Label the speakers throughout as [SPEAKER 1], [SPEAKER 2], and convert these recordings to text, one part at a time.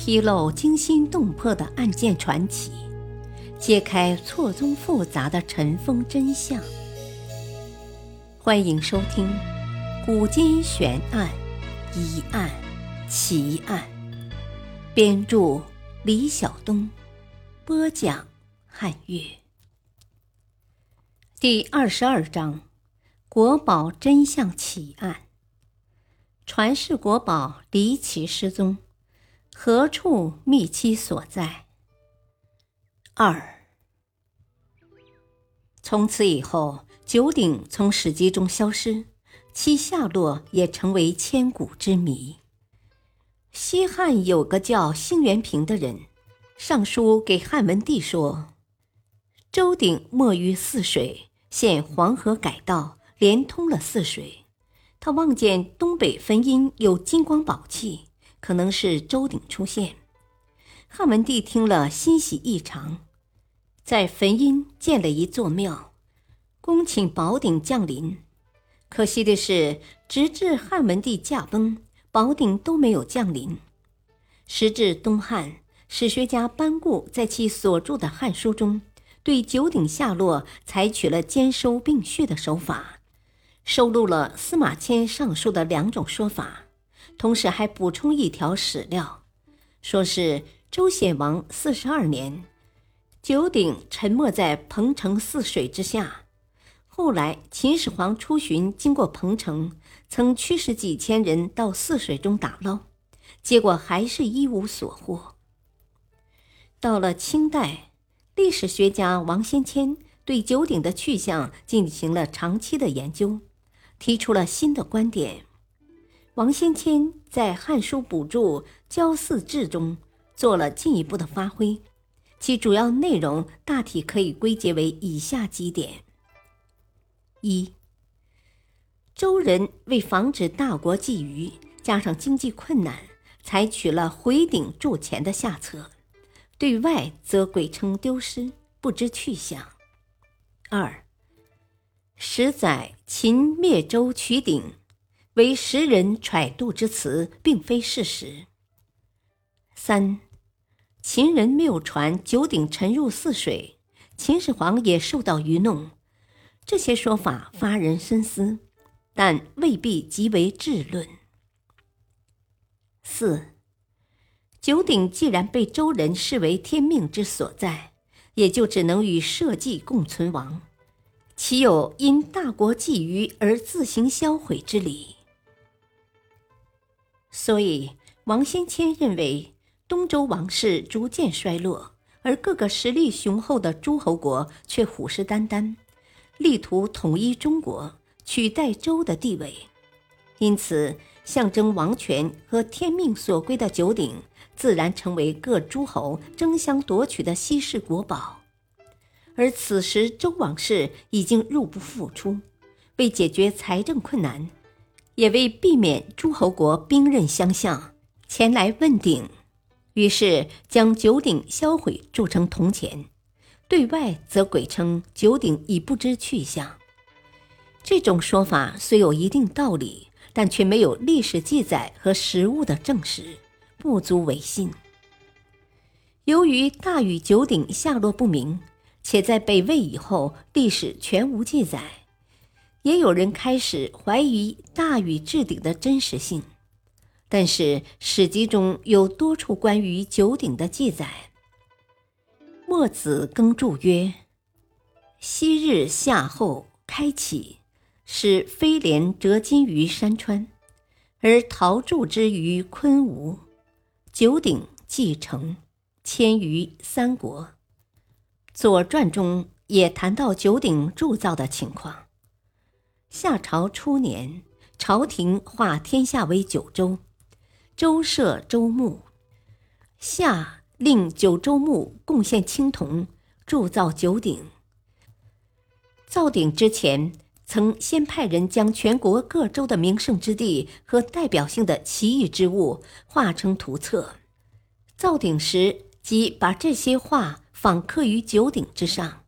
[SPEAKER 1] 披露惊心动魄的案件传奇，揭开错综复杂的尘封真相。欢迎收听《古今悬案、疑案、奇案》，编著李晓东，播讲汉月。第二十二章：国宝真相奇案。传世国宝离奇失踪。何处觅其所在？二。从此以后，九鼎从史籍中消失，其下落也成为千古之谜。西汉有个叫辛元平的人，上书给汉文帝说：“周鼎没于泗水，现黄河改道，连通了泗水。他望见东北汾阴有金光宝气。”可能是周鼎出现，汉文帝听了欣喜异常，在汾阴建了一座庙，恭请宝鼎降临。可惜的是，直至汉文帝驾崩，宝鼎都没有降临。时至东汉，史学家班固在其所著的《汉书》中，对九鼎下落采取了兼收并蓄的手法，收录了司马迁上述的两种说法。同时还补充一条史料，说是周显王四十二年，九鼎沉没在彭城泗水之下。后来秦始皇出巡经过彭城，曾驱使几千人到泗水中打捞，结果还是一无所获。到了清代，历史学家王先谦对九鼎的去向进行了长期的研究，提出了新的观点。王先谦在《汉书补注·焦祀志》中做了进一步的发挥，其主要内容大体可以归结为以下几点：一、周人为防止大国觊觎，加上经济困难，采取了回鼎铸钱的下策；对外则鬼称丢失，不知去向。二、十载秦灭周取鼎。为时人揣度之词，并非事实。三，秦人谬传九鼎沉入泗水，秦始皇也受到愚弄。这些说法发人深思，但未必极为质论。四，九鼎既然被周人视为天命之所在，也就只能与社稷共存亡，岂有因大国觊觎而自行销毁之理？所以，王先谦认为，东周王室逐渐衰落，而各个实力雄厚的诸侯国却虎视眈眈，力图统一中国，取代周的地位。因此，象征王权和天命所归的九鼎，自然成为各诸侯争相夺取的稀世国宝。而此时，周王室已经入不敷出，为解决财政困难。也为避免诸侯国兵刃相向，前来问鼎，于是将九鼎销毁铸成铜钱，对外则鬼称九鼎已不知去向。这种说法虽有一定道理，但却没有历史记载和实物的证实，不足为信。由于大禹九鼎下落不明，且在北魏以后历史全无记载。也有人开始怀疑大禹治鼎的真实性，但是史籍中有多处关于九鼎的记载。墨子耕注曰：“昔日夏后开启，使飞廉折金于山川，而陶铸之于昆吾，九鼎继承，迁于三国。”《左传》中也谈到九鼎铸造的情况。夏朝初年，朝廷划天下为九州，州设州牧。夏令九州牧贡献青铜，铸造九鼎。造鼎之前，曾先派人将全国各州的名胜之地和代表性的奇异之物画成图册。造鼎时，即把这些画仿刻于九鼎之上，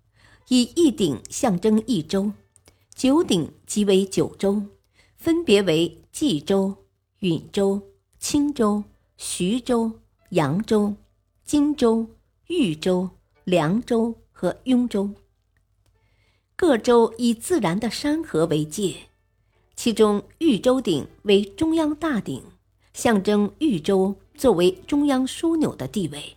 [SPEAKER 1] 以一鼎象征一州。九鼎即为九州，分别为冀州、允州、青州、徐州、扬州、荆州、豫州、凉州和雍州。各州以自然的山河为界，其中豫州鼎为中央大鼎，象征豫州作为中央枢纽的地位。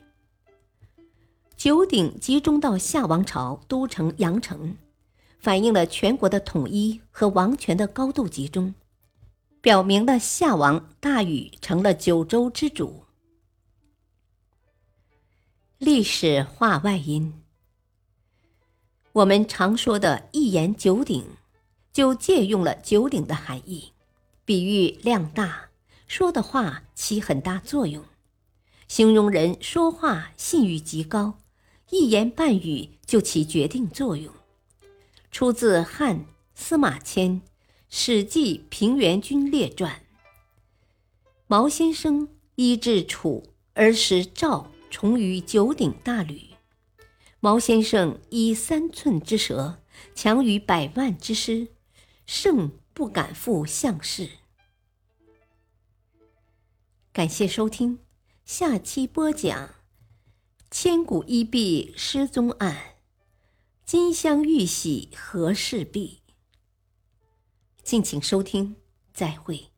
[SPEAKER 1] 九鼎集中到夏王朝都城阳城，反映了全国的统一和王权的高度集中，表明了夏王大禹成了九州之主。历史话外音。我们常说的一言九鼎，就借用了九鼎的含义，比喻量大，说的话起很大作用，形容人说话信誉极高，一言半语就起决定作用。出自汉司马迁《史记平原君列传》。毛先生医治楚而使赵重于九鼎大吕。毛先生以三寸之舌，强于百万之师，胜不敢负项氏。感谢收听，下期播讲千古一璧失踪案，金镶玉玺何氏璧？敬请收听，再会。